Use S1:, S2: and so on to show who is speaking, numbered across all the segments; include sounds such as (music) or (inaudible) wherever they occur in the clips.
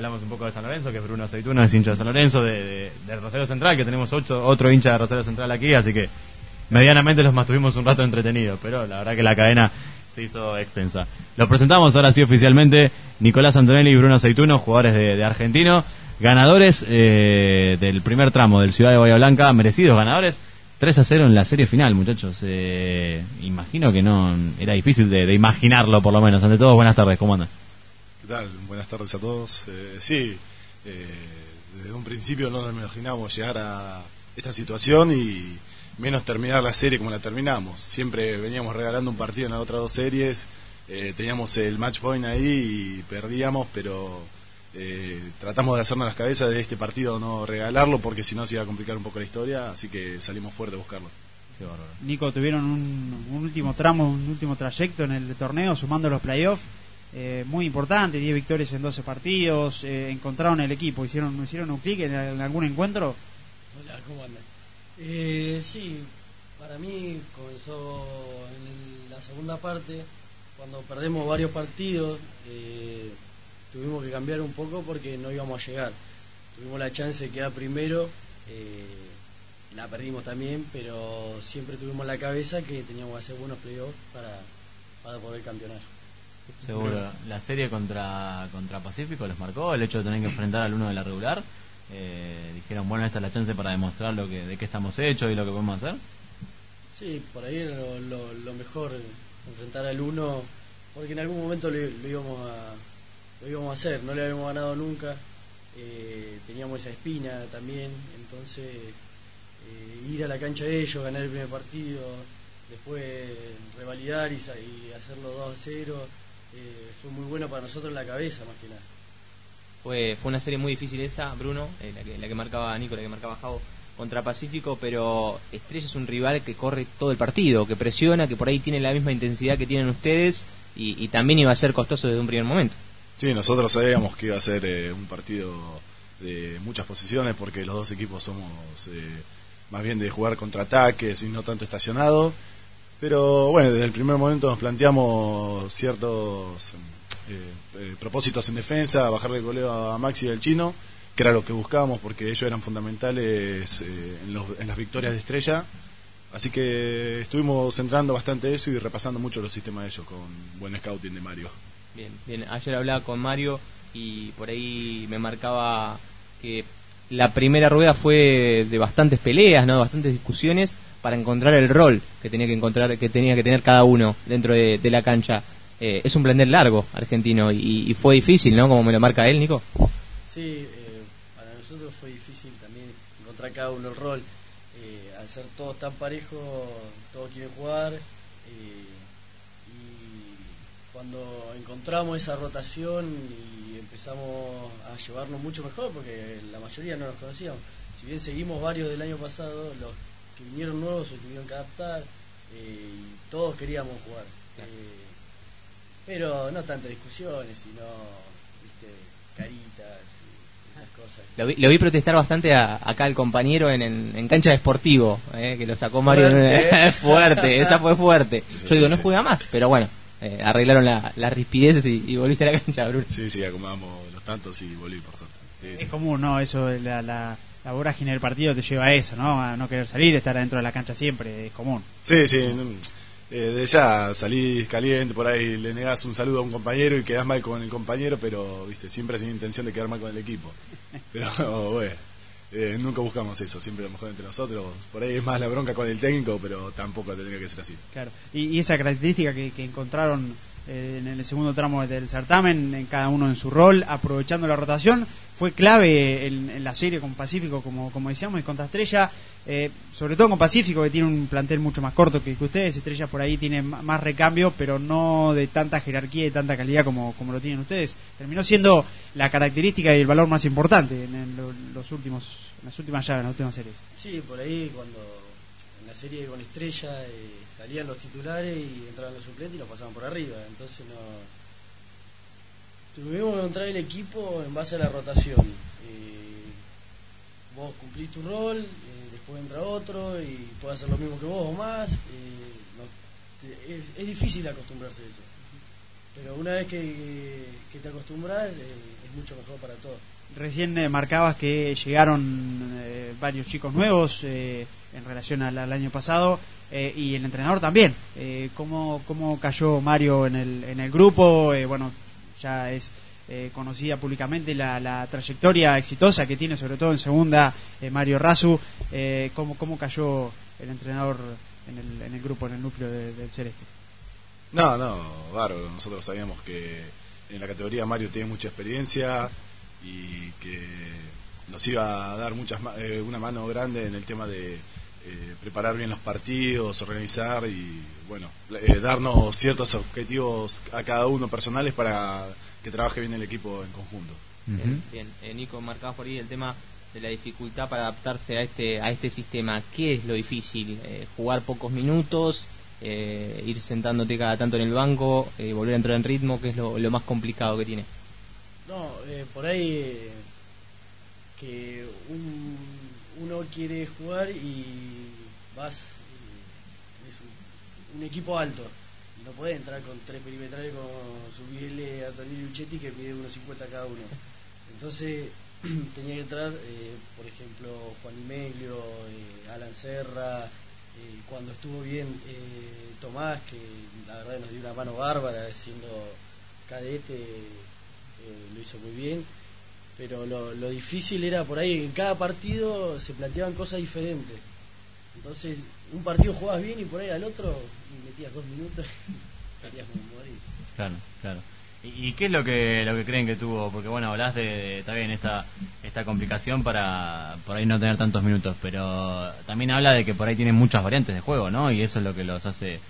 S1: hablamos un poco de San Lorenzo, que es Bruno Aceituno, es hincha de San Lorenzo, de, de, Rosario Central, que tenemos ocho, otro hincha de Rosario Central aquí, así que medianamente los mantuvimos un rato entretenidos, pero la verdad que la cadena se hizo extensa. Los presentamos ahora sí oficialmente, Nicolás Antonelli y Bruno Aceituno, jugadores de, Argentino, ganadores eh, del primer tramo del Ciudad de Bahía Blanca, merecidos ganadores. 3 a 0 en la serie final, muchachos. Eh, imagino que no era difícil de, imaginarlo, por lo menos. Ante todo, buenas tardes, ¿cómo andan?
S2: ¿Qué tal? Buenas tardes a todos. Eh, sí, eh, desde un principio no nos imaginábamos llegar a esta situación y menos terminar la serie como la terminamos. Siempre veníamos regalando un partido en las otras dos series, teníamos el match point ahí y perdíamos, pero eh, tratamos de hacernos las cabezas de este partido no regalarlo porque si no se iba a complicar un poco la historia, así que salimos fuerte a buscarlo.
S3: Nico, tuvieron un, último tramo, un último trayecto en el torneo, sumando los playoffs, eh, muy importante, 10 victorias en 12 partidos, eh, encontraron el equipo, hicieron, hicieron un clic en, algún encuentro.
S4: Hola, ¿cómo andan? Eh, sí, para mí comenzó en la segunda parte, cuando perdemos varios partidos. Eh, tuvimos que cambiar un poco porque no íbamos a llegar. Tuvimos la chance de quedar primero, eh, la perdimos también, pero siempre tuvimos la cabeza que teníamos que hacer buenos playoffs para, para poder campeonar.
S1: Seguro. ¿La serie contra, contra Pacífico les marcó el hecho de tener que enfrentar al uno de la regular? Eh, dijeron, bueno, esta es la chance para demostrar lo que, de qué estamos hechos y lo que podemos hacer.
S4: Sí, por ahí era lo, mejor, enfrentar al uno, porque en algún momento lo íbamos a, lo íbamos a hacer, no le habíamos ganado nunca, eh, teníamos esa espina también, entonces eh, ir a la cancha de ellos, ganar el primer partido, después revalidar y, hacerlo 2 a 0, eh, fue muy bueno para nosotros en la cabeza más que nada.
S5: Fue, fue una serie muy difícil esa, Bruno, la, que, la que marcaba Nico, la que marcaba Javo contra Pacífico, pero Estrella es un rival que corre todo el partido, que presiona, que por ahí tiene la misma intensidad que tienen ustedes y también iba a ser costoso desde un primer momento.
S2: Sí, nosotros sabíamos que iba a ser eh, un partido de muchas posiciones porque los dos equipos somos eh, más bien de jugar contraataques y no tanto estacionado. Pero bueno, desde el primer momento nos planteamos ciertos eh, propósitos en defensa, bajarle el goleo a Maxi y al chino, que era lo que buscábamos porque ellos eran fundamentales en, en las victorias de estrella. Así que estuvimos centrando bastante eso y repasando mucho los sistemas de ellos con buen scouting de Mario.
S5: Bien, bien. Ayer hablaba con Mario y por ahí me marcaba que la primera rueda fue de bastantes peleas, ¿no? bastantes discusiones para encontrar el rol que tenía que encontrar, que tenía que tener cada uno dentro de, la cancha. Eh, es un blender largo argentino y, fue difícil, ¿no? Como me lo marca él, Nico.
S4: Sí, eh, para nosotros fue difícil también encontrar cada uno el rol. Eh, al ser todos tan parejos, todos quieren jugar cuando encontramos esa rotación y empezamos a llevarnos mucho mejor, porque la mayoría no nos conocíamos. Si bien seguimos varios del año pasado, los que vinieron nuevos se tuvieron que adaptar eh, y todos queríamos jugar. Eh, pero no tantas discusiones, sino ¿viste? caritas y esas cosas.
S5: Lo vi, protestar bastante acá al compañero en, en, cancha de esportivo, eh, que lo sacó Mario. Fuerte, (laughs) fuerte esa fue fuerte. Yo digo, no juega más, pero bueno eh, arreglaron las la rispideces y, volviste a la cancha, Bruno.
S2: Sí, sí, acomodamos los tantos y volví por suerte.
S3: es común, ¿no? Eso, la, la, la vorágine del partido te lleva a eso, ¿no? A no querer salir, estar adentro de la cancha siempre, es común.
S2: Sí, sí. Eh, de ya salís caliente, por ahí le negás un saludo a un compañero y quedás mal con el compañero, pero viste siempre sin intención de quedar mal con el equipo. (laughs) Pero (laughs) bueno, eh, nunca buscamos eso, siempre lo mejor entre nosotros. Por ahí es más la bronca con el técnico, pero tampoco tendría que ser así.
S3: Claro, y, esa característica que, encontraron eh, en el segundo tramo del certamen, en cada uno en su rol, aprovechando la rotación, fue clave en, la serie con Pacífico, como, como decíamos, y contra Estrella. Eh, sobre todo con Pacífico, que tiene un plantel mucho más corto que, ustedes. Estrella por ahí tiene más recambio, pero no de tanta jerarquía y tanta calidad como, como lo tienen ustedes. Terminó siendo la característica y el valor más importante en, los últimos, en las últimas llaves, en las últimas series.
S4: Sí, por ahí cuando en la serie con Estrella eh, salían los titulares y entraban los suplentes y los pasaban por arriba. Entonces no. Tuvimos que encontrar el equipo en base a la rotación. Eh, vos cumplís tu rol, después entra otro y puede hacer lo mismo que vos o más. es, difícil acostumbrarse a eso. Pero una vez que, te acostumbras, eh, es mucho mejor para todos.
S3: Recién eh, marcabas que llegaron eh, varios chicos nuevos eh, en relación al, año pasado eh, y el entrenador también. Eh, ¿cómo, ¿Cómo cayó Mario en el, en el grupo? Eh, bueno, ya es eh, conocida públicamente la, trayectoria exitosa que tiene, sobre todo en segunda, eh, Mario Razu. Eh, ¿cómo, ¿Cómo cayó el entrenador en el, en el grupo, en el núcleo de- del Celeste?
S2: No, no, bárbaro. Nosotros sabíamos que en la categoría Mario tiene mucha experiencia y que nos iba a dar muchas eh, una mano grande en el tema de eh, preparar bien los partidos, organizar y bueno, eh, darnos ciertos objetivos a cada uno personales para que trabaje bien el equipo en conjunto.
S5: Bien, bien. Eh, Nico, marcabas por ahí el tema de la dificultad para adaptarse a este a este sistema. ¿Qué es lo difícil? Eh, ¿Jugar pocos minutos? Eh, ¿Ir sentándote cada tanto en el banco? Eh, ¿Volver a entrar en ritmo? ¿Qué es lo, lo más complicado que tiene?
S4: No, eh, por ahí eh, que un- uno quiere jugar y vas, y es un, equipo alto. Y no podés entrar con tres perimetrales como Subiele, Antonio Luchetti que mide unos 50 cada uno. Entonces (clears throat) tenía que entrar, eh, por ejemplo, Juan Imeglio, eh, Alan Serra, eh, cuando estuvo bien eh, Tomás, que la verdad nos dio una mano bárbara siendo cadete, eh, lo hizo muy bien. Pero lo, lo difícil era por ahí, en cada partido se planteaban cosas diferentes. Entonces, un partido jugabas bien y por ahí al otro y metías dos minutos (laughs) y estarías como morir.
S1: Claro, claro. ¿Y, qué es lo que lo que creen que tuvo? Porque bueno, hablas de, de- bien esta esta complicación para por ahí no tener tantos minutos, pero también habla de que por ahí tienen muchas variantes de juego, ¿no? Y eso es lo que los hace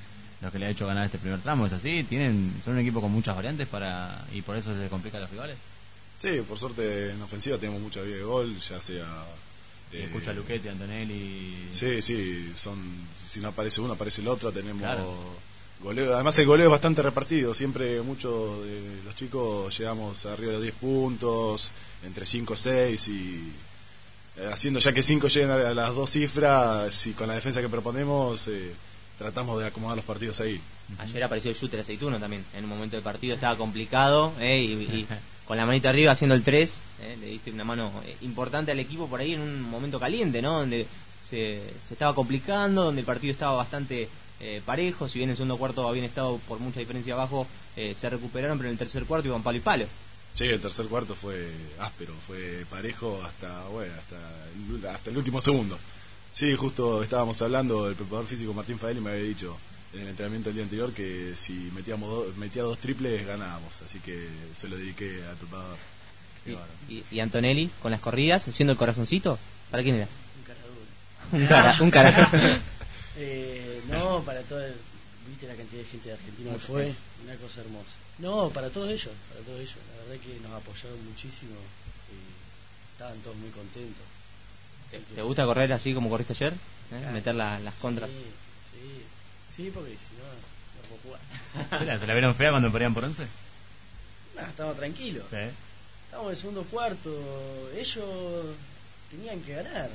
S1: lo que le ha hecho ganar este primer tramo, ¿es así? Tienen son un equipo con muchas variantes para y por eso se complica a los rivales.
S2: Sí, por suerte en ofensiva tenemos mucha vía de gol, ya sea... eh,
S1: Escucha a Luquetti, Antonelli.
S2: Sí, sí, son, si no aparece uno, aparece el otro, tenemos
S1: Claro.
S2: goleo. Además el goleo es bastante repartido, siempre muchos de los chicos llegamos arriba de los 10 puntos, entre 5 y 6 y eh, haciendo ya que 5 lleguen a las dos cifras y con la defensa que proponemos eh, tratamos de acomodar los partidos ahí.
S5: Ayer apareció el shooter aceituno también. En un momento del partido estaba complicado eh, y, y (laughs) con la manita arriba haciendo el 3, eh, le diste una mano eh, importante al equipo por ahí en un momento caliente, ¿no? Donde se, estaba complicando, donde el partido estaba bastante eh, parejo. Si bien en el segundo cuarto habían estado por mucha diferencia abajo, eh, se recuperaron, pero en el tercer cuarto iban palo y palo.
S2: Sí, el tercer cuarto fue áspero, fue parejo hasta bueno, hasta hasta el último segundo. Sí, justo estábamos hablando, el preparador físico Martín Faeli me había dicho en el entrenamiento el día anterior que si metíamos do- metía dos triples ganábamos, así que se lo dediqué al preparador.
S5: Y, y- y Antonelli con las corridas, haciendo el corazoncito. ¿Para quién era?
S4: Un cara duro.
S5: Un cara, un cara. (laughs)
S4: Eh, no, para todo el- viste la cantidad de gente de Argentina que fue, una cosa hermosa. No, para todos ellos, para todos ellos. La verdad que nos apoyaron muchísimo, eh, estaban todos muy contentos. Que-
S5: ¿Te gusta correr así como corriste ayer? ¿Eh? Meter la- las contras.
S4: Sí, sí, sí, porque si no, no puedo jugar. (laughs)
S1: ¿Se la, se la vieron fea cuando perdían por 11?
S4: Nah, estábamos tranquilos.
S1: Sí.
S4: Estábamos en el segundo cuarto, ellos tenían que ganar.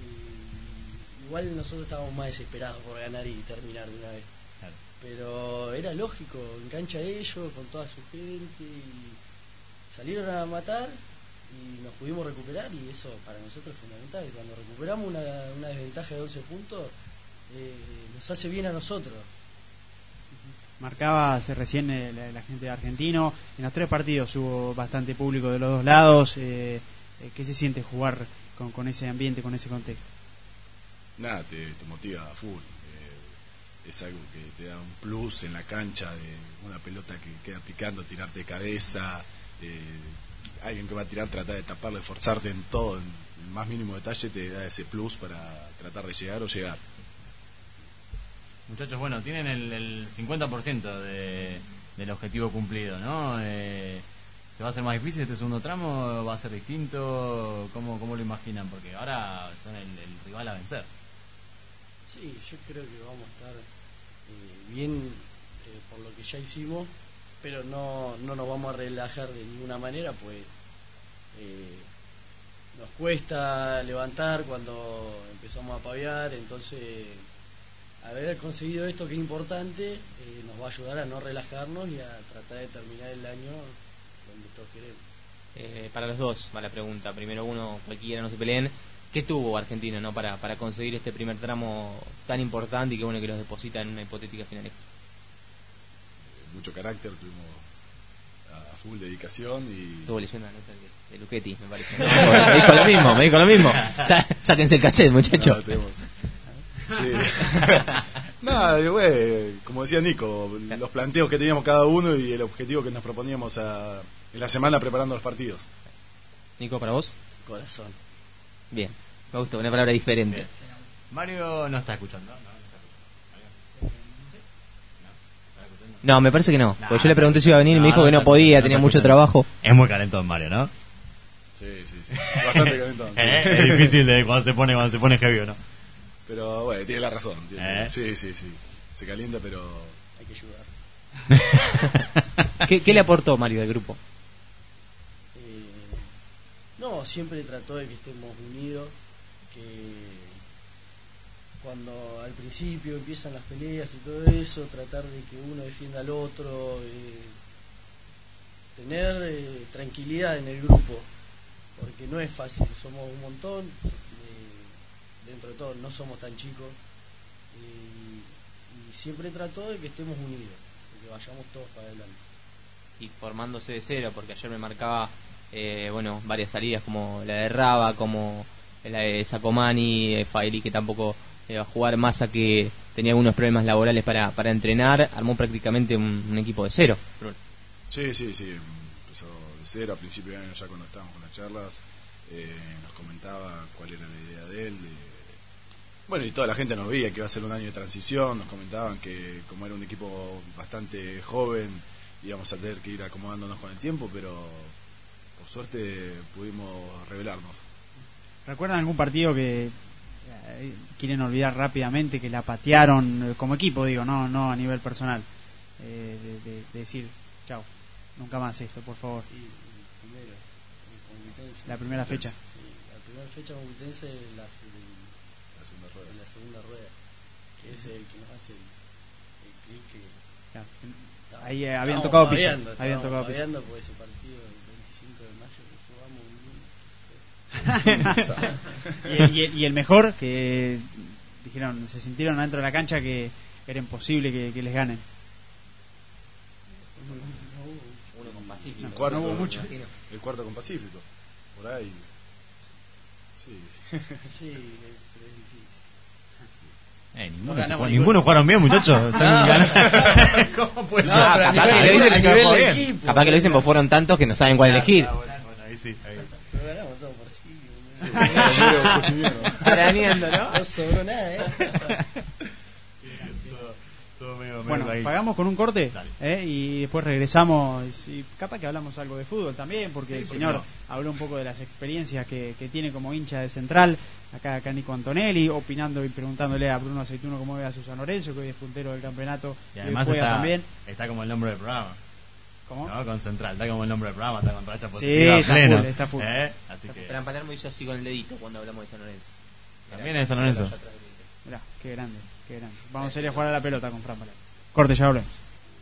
S4: Y igual nosotros estábamos más desesperados por ganar y terminar de una vez.
S1: Claro.
S4: Pero era lógico, en cancha de ellos, con toda su gente, y salieron a matar y nos pudimos recuperar y eso para nosotros es fundamental. Cuando recuperamos una, una desventaja de 11 puntos, eh, nos hace bien a nosotros.
S3: Marcaba hace recién eh, la, la gente de Argentino. En los tres partidos hubo bastante público de los dos lados. Eh, eh, ¿Qué se siente jugar con, con ese ambiente, con ese contexto?
S2: Nada, te, te motiva a full. eh, es algo que te da un plus en la cancha de una pelota que queda picando, tirarte de cabeza. eh, alguien que va a tirar, tratar de taparle, esforzarte en todo, en el más mínimo detalle, te da ese plus para tratar de llegar o llegar.
S1: Muchachos, bueno, tienen el, el 50% de, del objetivo cumplido, ¿no? Eh, ¿Se va a hacer más difícil este segundo tramo? ¿Va a ser distinto? ¿Cómo, cómo lo imaginan? Porque ahora son el, rival a vencer.
S4: Sí, yo creo que vamos a estar eh, bien eh, por lo que ya hicimos, pero no, no nos vamos a relajar de ninguna manera, pues nos cuesta levantar cuando empezamos a paviar, entonces haber conseguido esto que es importante eh, nos va a ayudar a no relajarnos y a tratar de terminar el año donde todos queremos.
S5: Eh, para los dos va la pregunta. Primero uno, cualquiera, no se peleen. ¿Qué tuvo Argentina no para, para conseguir este primer tramo tan importante y que bueno que los deposita en una hipotética final extra?
S2: Mucho carácter, tuvimos a full dedicación y...
S5: Estuvo leyendo la nota de, de Luchetti, me parece. (laughs) me dijo lo mismo, me dijo lo mismo. (laughs) Sá- sáquense el cassette, muchachos.
S2: No, Sí. (laughs) Nada, güey, como decía Nico, los planteos que teníamos cada uno y el objetivo que nos proponíamos a- en la semana preparando los partidos.
S5: Nico, para vos.
S4: Corazón.
S5: Bien, me gusta, una palabra diferente.
S1: Bien. Mario no está escuchando. No,
S5: me parece que no.
S1: No,
S5: Porque yo le pregunté si iba a venir y
S1: no,
S5: me dijo que
S1: no
S5: podía,
S1: no
S5: tenía mucho trabajo.
S1: Es muy calentón Mario, ¿no?
S2: Sí, sí, sí. Bastante calentón. sí. (laughs)
S1: Eh, Es difícil de cuando se pone cuando se pone heavy, ¿o ¿no?
S2: Pero bueno, tiene la razón. tiene-
S1: ¿Eh?
S2: Sí, sí, sí. Se calienta, pero
S4: Hay que ayudar.
S5: ¿Qué, qué le aportó Mario al grupo?
S4: Eh, no, siempre trató de que estemos unidos, que cuando al principio empiezan las peleas y todo eso, tratar de que uno defienda al otro, eh, tener eh, tranquilidad en el grupo, porque no es fácil, somos un montón, dentro de todo no somos tan chicos, y, y siempre trató de que estemos unidos, de que vayamos todos para adelante.
S5: Y formándose de cero, porque ayer me marcaba, eh, bueno, varias salidas como la de Raba, como la de Sacomani, eh, Faeli que tampoco eh, va a jugar, Massa que tenía algunos problemas laborales para, para entrenar, armó prácticamente un, un equipo de cero. Bruno.
S2: Sí, sí, sí. Empezó de cero a principio de año ya cuando estábamos con las charlas. eh, nos comentaba cuál era la idea de él. de- Bueno, y toda la gente nos veía que iba a ser un año de transición. Nos comentaban que como era un equipo bastante joven, íbamos a tener que ir acomodándonos con el tiempo, pero por suerte pudimos revelarnos.
S3: ¿Recuerdan algún partido que eh, quieren olvidar rápidamente, que la patearon eh, como equipo, digo, no no a nivel personal? Eh, de, de- de decir, chao, nunca más esto, por favor.
S4: Y, y primero.
S3: La primera fecha.
S4: Sí, la primera fecha La
S2: segunda rueda.
S4: en la segunda rueda, que es el que nos hace el, el clic que
S3: Ya,
S4: estaba-
S3: Ahí, eh, habían tocado piso, habían tocado piso.
S4: babeando por ese partido del 25 de mayo que jugamos un lunes. (laughs)
S3: y, el- y el- y el mejor, que dijeron, se sintieron adentro de la cancha que era imposible que, que les ganen.
S4: No, no hubo
S5: Uno con Pacífico.
S2: El cuarto,
S3: no hubo mucho.
S2: el cuarto con Pacífico. Por ahí. Sí.
S4: Sí, es difícil.
S1: Eh,
S4: No
S1: ninguno, se
S4: ninguno.
S1: ninguno jugaron bien, muchachos. (laughs) (laughs) ¿Cómo puede
S4: No,
S1: ser?
S5: Ah, capaz que lo dicen-
S4: a
S1: Hay que
S4: nivel
S1: jugar
S4: del
S1: bien.
S4: equipo.
S5: Capaz que lo dicen, pues fueron tantos que no saben cuál elegir.
S1: Ah, bueno, bueno, ahí sí, ahí.
S4: Pero ganamos todo por sí.
S5: ¿no?
S4: No sobró nada, ¿eh? (laughs)
S1: Medio-
S3: Bueno, pagamos con un corte. ¿eh? y después regresamos y capaz que hablamos algo de fútbol también, porque
S1: Sí,
S3: el
S1: ¿por qué
S3: señor
S1: no?
S3: habló un poco de las experiencias que, que tiene como hincha de Central, acá, acá Nico Antonelli, opinando y preguntándole a Bruno Aceituno cómo ve a San Lorenzo, que hoy es puntero del campeonato
S1: Y además
S3: juega
S1: está,
S3: también.
S1: está como el nombre del programa.
S3: ¿Cómo?
S1: ¿no? Con Central, está como el nombre del programa, está con racha
S3: Sí,
S1: positiva
S3: está
S1: pleno.
S3: full, está full.
S1: ¿Eh? Así que
S5: Pero en Palermo hizo así con el dedito cuando hablamos de San Lorenzo.
S1: También es San Lorenzo.
S3: Mirá, qué grande, qué grande. Vamos a ir a jugar a la pelota con Fran Palermo. Corte, ya volvemos.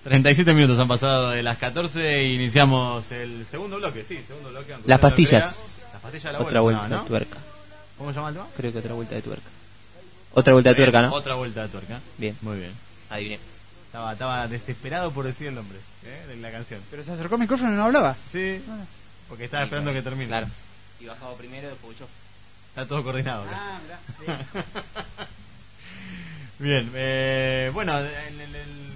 S1: 37 minutos han pasado de las 14 e iniciamos el segundo bloque. Sí, segundo bloque.
S5: Las pastillas.
S1: crea. Las pastillas de la
S5: Otra
S1: vuelta,
S5: vuelta
S1: ¿no?
S5: de tuerca.
S1: ¿Cómo se llama el tema?
S5: Creo que otra vuelta de tuerca. Otra vuelta de tuerca, ¿no?
S1: Otra vuelta de tuerca.
S5: Bien,
S1: Muy bien.
S5: adiviné.
S1: Estaba, estaba desesperado por decir el nombre ¿eh? de la canción.
S3: Pero se acercó al micrófono y no hablaba.
S1: Sí, porque estaba esperando que termine.
S5: Claro. Y bajaba primero, después yo.
S1: Está todo coordinado.
S3: Ah, mirá. (laughs)
S1: Bien, eh, bueno, en el- el-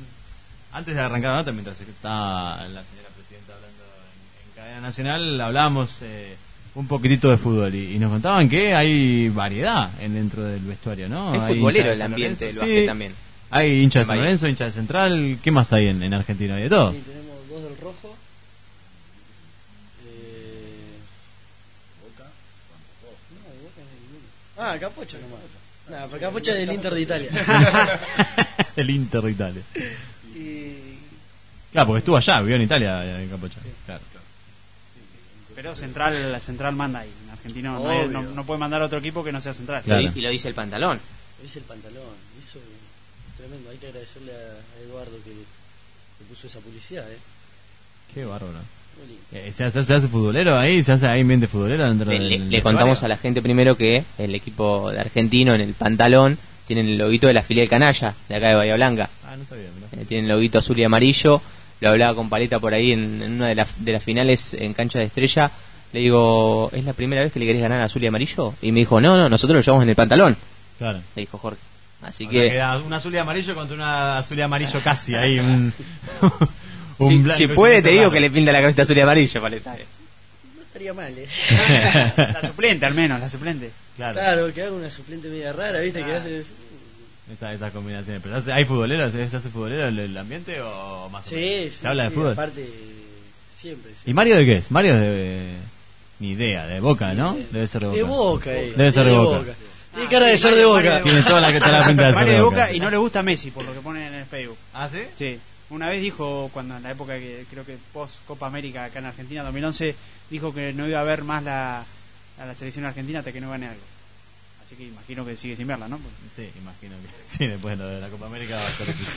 S1: antes de arrancar la nota, mientras está la señora presidenta hablando en, en cadena nacional, hablábamos eh, un poquitito de fútbol y, y nos contaban que hay variedad en, dentro del vestuario, ¿no?
S5: Es
S1: Hay
S5: futbolero el
S1: San
S5: ambiente del
S1: Lorenzo,
S5: básquet
S1: sí.
S5: también.
S1: Hay hinchas de San. Lorenzo, hinchas de Central, ¿qué más hay en, en Argentina? Hay de todo.
S4: Sí, tenemos dos del rojo. Eh,
S2: Boca.
S4: no, Boca hay ninguno. Ah, Capocha nomás. Nah, pero Capocha es del Inter de Italia. (laughs)
S1: el Inter de Italia.
S4: y
S1: Claro, porque estuvo allá, vivió en Italia, en Capocha. Claro.
S3: Pero Central, la Central manda ahí. En Argentina no, hay- no-
S4: Obvio.
S3: no puede mandar a otro equipo que no sea Central.
S1: Claro.
S5: Y lo dice el pantalón.
S4: es el pantalón. Eso es tremendo. Hay que agradecerle a, a Eduardo que, que puso esa publicidad, ¿eh?
S1: Qué bárbaro. Eh, ¿Se hace, se hace futbolero ahí? ¿Se hace ahí ambiente futbolero dentro
S5: Le,
S1: del
S5: le-
S1: del
S5: le contamos a la gente primero que el equipo de argentino en el pantalón tienen el loguito de la filial canalla de acá de Bahía Blanca.
S1: Ah, no sabía, mirá.
S5: Eh, tienen el loguito azul y amarillo. Lo hablaba con Paleta por ahí en, en una de, las de las finales en cancha de estrella. Le digo, ¿es la primera vez que le querés ganar a azul y amarillo? Y me dijo, no, no, nosotros lo llevamos en el pantalón.
S1: Claro.
S5: Le dijo Jorge. Así que,
S1: queda un azul y amarillo contra una azul y amarillo casi ahí. Un, (laughs)
S5: si,
S1: blanco
S5: si
S1: y
S5: puede, te digo
S1: raro.
S5: que le pinta la camiseta azul y amarillo, Paleta.
S4: No estaría mal, ¿eh? (laughs)
S3: La suplente, al menos, la suplente.
S1: Claro,
S4: Claro, que haga una suplente media rara, ¿viste? Que hace.
S1: esa- esas combinaciones. Pero ¿se hace- ¿hay futboleros? ¿Se hace futbolero el, el ambiente o más o
S4: Sí,
S1: menos?
S4: sí.
S1: ¿Se habla de fútbol?
S4: Aparte, siempre.
S1: ¿Y Mario de qué es? Mario es de... Ni idea, de Boca, ¿no? Debe ser de Boca.
S4: De boca, eh.
S1: Debe ser de Boca.
S4: Tiene
S3: Ah,
S4: cara
S3: sí,
S4: de ser de boca.
S1: Tiene toda la, toda la pinta de ser
S3: Mario
S1: de Boca.
S3: Y no le gusta Messi, por lo que ponen en el Facebook.
S1: ¿Ah, sí?
S3: Sí. Una vez dijo, cuando en la época que creo que post Copa América acá en Argentina, 2011, dijo que no iba a ver más la, la selección argentina hasta que no gane algo. Así que imagino que sigue sin verla, ¿no?
S1: Sí, imagino que (laughs) sí, después de lo de la Copa América va a ser difícil.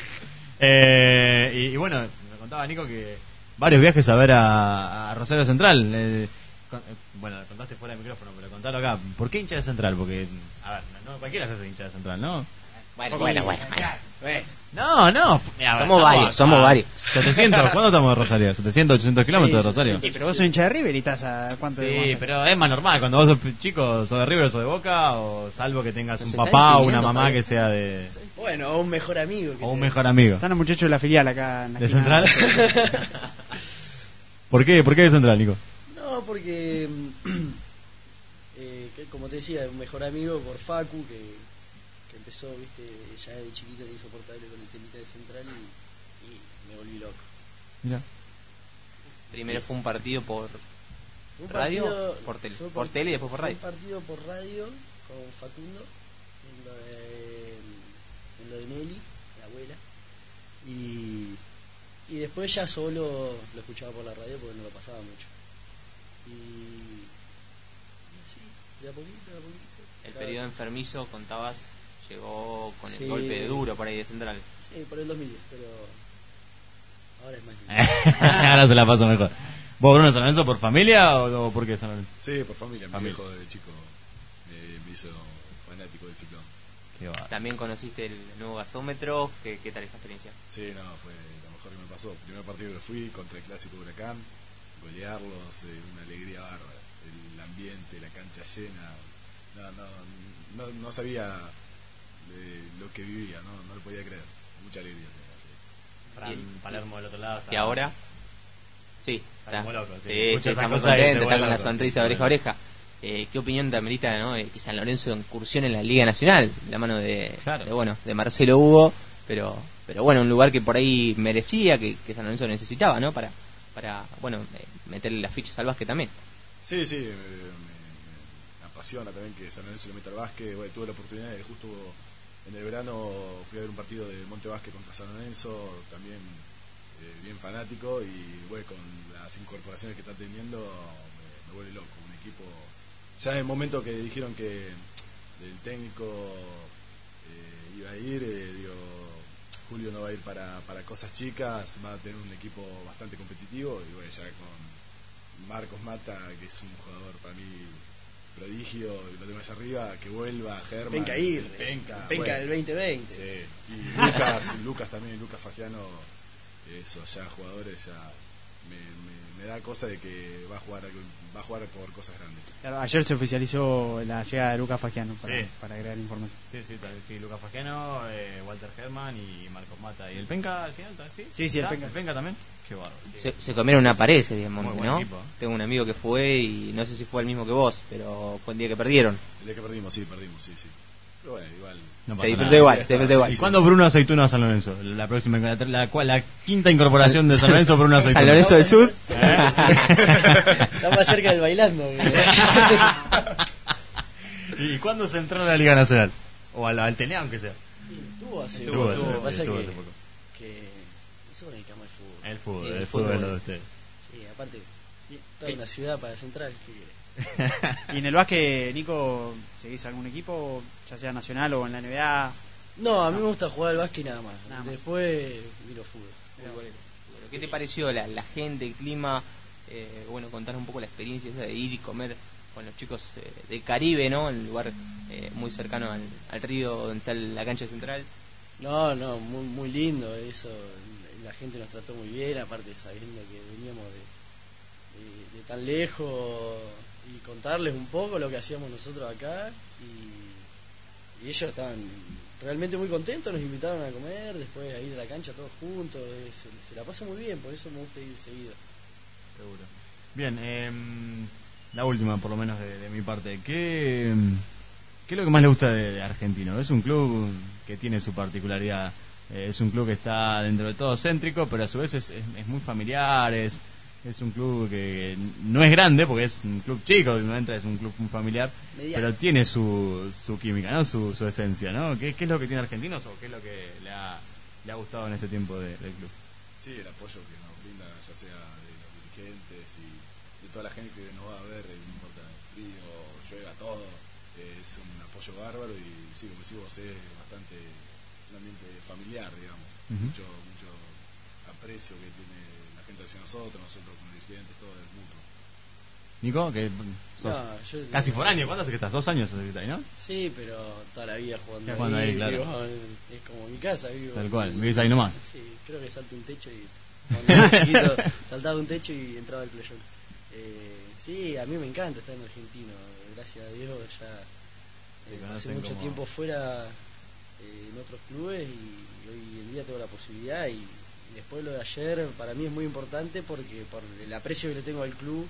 S1: Eh, y, bueno, me contaba Nico que varios viajes a ver a, Rosario Central. eh, con- eh, bueno, contaste fuera del micrófono, pero contalo acá. ¿Por qué hincha de Central? Porque, a ver, no cualquiera se hace hincha de Central, ¿no?
S5: Bueno, bueno, bueno. bueno.
S1: No, no. mira,
S5: Somos
S1: no,
S5: varios, somos varios.
S1: 700, (laughs) ¿cuándo estamos de Rosario? 700, 800 kilómetros de Rosario.
S3: Sí, pero vos sos hincha de River y estás a cuánto
S1: Sí, pero es más normal. Cuando vos sos chico, sos de River o sos de Boca, o salvo que tengas un papá o una mamá que sea de.
S4: Bueno, o un mejor amigo. que
S1: o un
S4: te-
S1: mejor amigo.
S3: Están los muchachos de la filial acá en la
S1: ¿De. Central? (laughs) ¿Por qué? ¿Por qué de Central, Nico?
S4: No, porque. (clears throat) eh, que, como te decía, un mejor amigo por Facu, que empezó, viste, ya de chiquito era insoportable con el temita de Central y, y me volví loco.
S1: Mira.
S5: Primero fue un partido por
S4: un
S5: radio,
S4: partido-
S5: por tele, por tele y después por
S4: fue
S5: radio.
S4: Un partido por radio con Facundo, en lo de, en lo de Nelly, la abuela. Y, y después ya solo lo escuchaba por la radio porque no lo pasaba mucho. Y, y así, de a poquito, de a poquito.
S5: El
S4: Cada-
S5: periodo enfermizo, contabas, llegó con el
S4: Sí.
S5: golpe duro por ahí de Central.
S4: Sí, por el 2010, pero ahora es más lindo. (laughs)
S1: Ahora se la paso mejor. ¿Vos, Bruno, San Lorenzo por familia o, o por qué San Lorenzo?
S2: Sí, por familia. Mi viejo de chico eh, me hizo fanático del ciclón.
S1: Qué.
S5: También conociste el nuevo gasómetro. ¿Qué, qué tal esa experiencia?
S2: Sí, no, fue lo mejor que me pasó. Primer partido que fui contra el clásico Huracán, golearlos, eh, una alegría bárbara. El ambiente, la cancha llena. No, no, no, no sabía de lo que vivía, no, no lo podía creer. Mucha alegría.
S1: Fran
S5: Y-
S1: Palermo del otro lado. está-
S5: ¿Y ahora? Sí,
S1: Está como loco, sí.
S5: sí,
S1: Escucha
S5: sí,
S1: esas
S5: está muy contento, está con la sonrisa
S1: sí,
S5: de oreja a oreja. Eh, ¿Qué opinión te amerita ¿no? Eh, que San Lorenzo incursione en la Liga Nacional? La mano de,
S1: Claro.
S5: de, bueno, de Marcelo Hugo, pero pero bueno, un lugar que por ahí merecía, que, que San Lorenzo necesitaba, ¿no? Para, para bueno, eh, meterle las fichas al básquet también.
S2: Sí, sí, me, me- me apasiona también que San Lorenzo le meta al básquet. Bueno, tuve la oportunidad de justo en el verano fui a ver un partido de Monte Básquet contra San Lorenzo, también eh, bien fanático y bueno, con las incorporaciones que está teniendo me, me vuelve loco. Un equipo, ya en el momento que dijeron que el técnico eh, iba a ir, eh, digo, Julio no va a ir para, para cosas chicas, va a tener un equipo bastante competitivo y bueno, ya con Marcos Mata, que es un jugador para mí prodigio, y lo tengo allá arriba, que vuelva, Germán.
S4: Penca Aguirre.
S2: Penca,
S4: Penca
S2: bueno.
S4: del 2020.
S2: Sí, y Lucas, (laughs) Lucas también, Lucas Fagiano, eso, ya jugadores, ya me, me, me da cosa de que va a jugar va a jugar por cosas grandes.
S3: Claro, ayer se oficializó la llegada de Lucas Fagiano para,
S1: Sí.
S3: para agregar información.
S1: Sí, sí, tal- sí, Lucas Fagiano, eh, Walter Herman y Marcos Mata. ¿Y el Penca al final? ¿Sí?
S3: Sí, sí, el.
S1: ¿El Penca también? Qué bárbaro.
S5: Se, se comieron una pared ese día Monte, ¿no?
S1: equipo.
S5: Tengo un amigo que fue y no sé si fue el mismo que vos, pero fue el día que perdieron.
S2: El día que perdimos, sí, perdimos, sí, sí. Pero bueno, igual.
S1: No
S5: se disfrutó igual, se disfrutó igual.
S1: ¿Y cuándo Bruno Aceituna a San Lorenzo? La próxima, la, la, cual- la quinta incorporación de San Lorenzo Bruno (laughs) Aceituna.
S5: San Lorenzo del Sur.
S4: Está más cerca del bailando. (laughs)
S1: ¿Y cuándo se entró a la Liga Nacional? O al, al aunque sea.
S4: Estuvo hace
S1: Estuvo, estuvo, estuvo
S4: que,
S1: hace poco.
S4: El fútbol.
S1: El fútbol,
S5: El
S1: fútbol, lo de ustedes.
S4: Sí, aparte, toda una ciudad para central. ¿qué? (laughs)
S3: Y en el básquet, Nico, ¿seguís algún equipo, ya sea nacional o en la NBA?
S4: No, a mí me gusta jugar al básquet nada más.
S3: Nada más.
S4: Después miro fútbol.
S5: Bueno, ¿Qué te pareció la, la gente, el clima? eh, bueno, contar un poco la experiencia esa de ir y comer con los chicos eh, del Caribe, ¿no? El lugar eh, muy cercano al, al río donde está la cancha central.
S4: No, no, muy, muy lindo eso. La gente nos trató muy bien, aparte sabiendo que veníamos de, tan lejos y contarles un poco lo que hacíamos nosotros acá. Y, ellos estaban realmente muy contentos, nos invitaron a comer, después a ir a la cancha todos juntos. eh, se, la pasa muy bien, por eso me gusta ir seguido.
S1: Seguro. Bien, em, la última, por lo menos de, mi parte. ¿Qué, ¿Qué es lo que más le gusta de Argentino? Es un club que tiene su particularidad. Eh, es un club que está dentro de todo céntrico, pero a su vez es, es, es muy familiar. Es, es un club que no es grande, porque es un club chico, entra, es un club muy familiar,
S4: Mediano.
S1: pero tiene su, su química, ¿no? Su, su esencia, ¿no? ¿Qué, ¿Qué es lo que tiene Argentinos o qué es lo que le ha, le ha gustado en este tiempo de- del club?
S2: Sí, el apoyo que nos brinda, ya sea de los dirigentes y de toda la gente que nos va a ver, no importa frío, llueva, todo, es un apoyo bárbaro y sí, como decís vos, es bastante un ambiente familiar, digamos, mucho, mucho aprecio que tiene la gente hacia nosotros, nosotros como dirigentes, todo el mundo.
S1: Nico, que sos
S4: No, yo-
S1: casi foráneo, ¿cuánto hace que estás? Dos años hace que estás ¿no?
S4: Sí, pero toda la vida jugando,
S1: Ya jugando ahí, claro.
S4: vivo en- es como mi casa, vivo.
S1: Tal cual, vivís ahí nomás.
S4: Sí, creo que salto un techo y cuando era chiquito (laughs) saltaba un techo y entraba al playón. Eh, sí, a mí me encanta estar en Argentino, gracias a Dios ya eh, hace mucho
S1: como-
S4: tiempo fuera eh, en otros clubes y hoy en día tengo la posibilidad y, y después lo de ayer para mí es muy importante porque por el aprecio que le tengo al club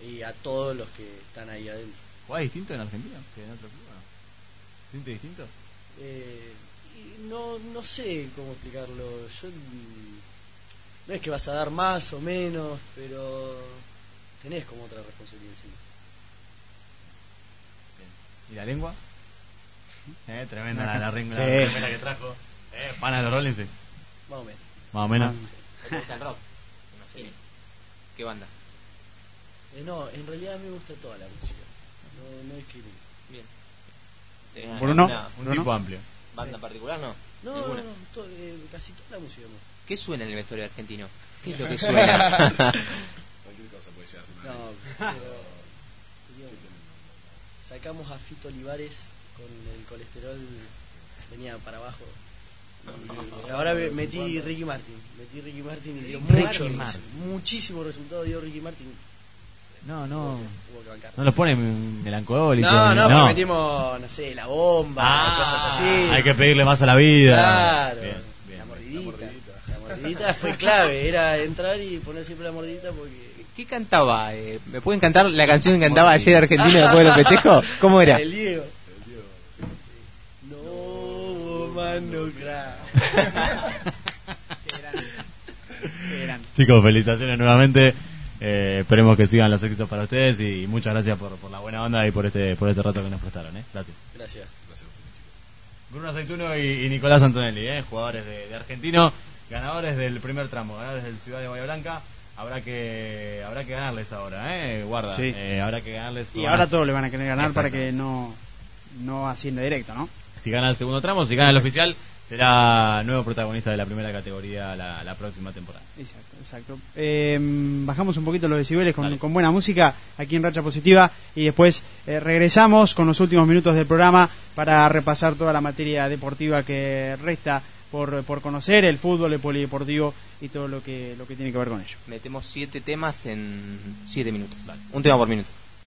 S4: y a todos los que están ahí adentro.
S1: ¿Jugás distinto en Argentina que en otro club? no? ¿Siente distinto?
S4: Eh, y no, no sé cómo explicarlo. Yo mm, no es que vas a dar más o menos, pero tenés como otra responsabilidad encima.
S1: ¿Y la lengua? Eh, tremenda la, la, (laughs) ring- la
S3: Sí.
S1: remera que trajo. Eh, pana de los Rollins, sí.
S4: Más o menos.
S1: Más o menos.
S5: ¿Te gusta el rock? Imagino. ¿Qué banda?
S4: Eh, no, en realidad a mí me gusta toda la música. No, no discrimino.
S5: Bien. ¿Tenés
S3: Bruno.
S5: alguna
S1: Un
S3: ¿No, no?
S1: tipo amplio.
S5: banda en particular? No.
S4: No, no, no, to- eh, casi toda la música. ¿no?
S5: ¿Qué suena en el vestuario argentino? ¿Qué es lo que (laughs) suena?
S2: Cualquier cosa puede llegar a ser una
S4: No, (laughs) pero sacamos a Fito Olivares con el colesterol venía para abajo. (laughs) Y ahora me- metí Ricky Martin, metí Ricky Martin y dio
S1: Ricky
S4: mucho,
S1: Martin.
S4: muchísimo resultado dio Ricky Martin.
S1: No, no. No los pone melancólicos.
S4: No, no, porque metimos, no sé, la bomba,
S1: Ah,
S4: cosas así.
S1: Hay que pedirle más a la vida.
S4: Claro,
S1: Bien, bien.
S4: la mordidita. La mordidita fue clave, era entrar y poner siempre la mordidita porque
S5: ¿Qué cantaba? Eh, ¿Me pueden cantar la canción que cantaba ayer Argentina después de los (laughs) festejos? ¿Cómo era?
S4: El Diego. No, woman, no cry.
S3: Qué grande.
S1: Chicos, felicitaciones nuevamente. Eh, esperemos que sigan los éxitos para ustedes y muchas gracias por, por la buena onda y por este por este rato que nos prestaron. ¿eh? Gracias.
S4: Gracias.
S2: Gracias a ustedes, chicos.
S1: Bruno Aceituno y, y Nicolás Antonelli, ¿eh? jugadores de, de Argentino, ganadores del primer tramo, ganadores del Ciudad de Bahía Blanca. Habrá que habrá que ganarles ahora, ¿eh? guarda.
S3: Sí.
S1: Eh, habrá que ganarles.
S3: Y ahora todos le van a querer ganar para que no, no ascienda directo, ¿no?
S1: Si gana el segundo tramo, si gana el oficial, será nuevo protagonista de la primera categoría la, la próxima temporada.
S3: Exacto, exacto. Eh, bajamos un poquito los decibeles con buena música aquí en Racha Positiva y después eh, regresamos con los últimos minutos del programa para repasar toda la materia deportiva que resta por, por conocer, el fútbol, el polideportivo y todo lo que, lo que tiene que ver con ello.
S5: Metemos siete temas en siete minutos. Un tema por minuto.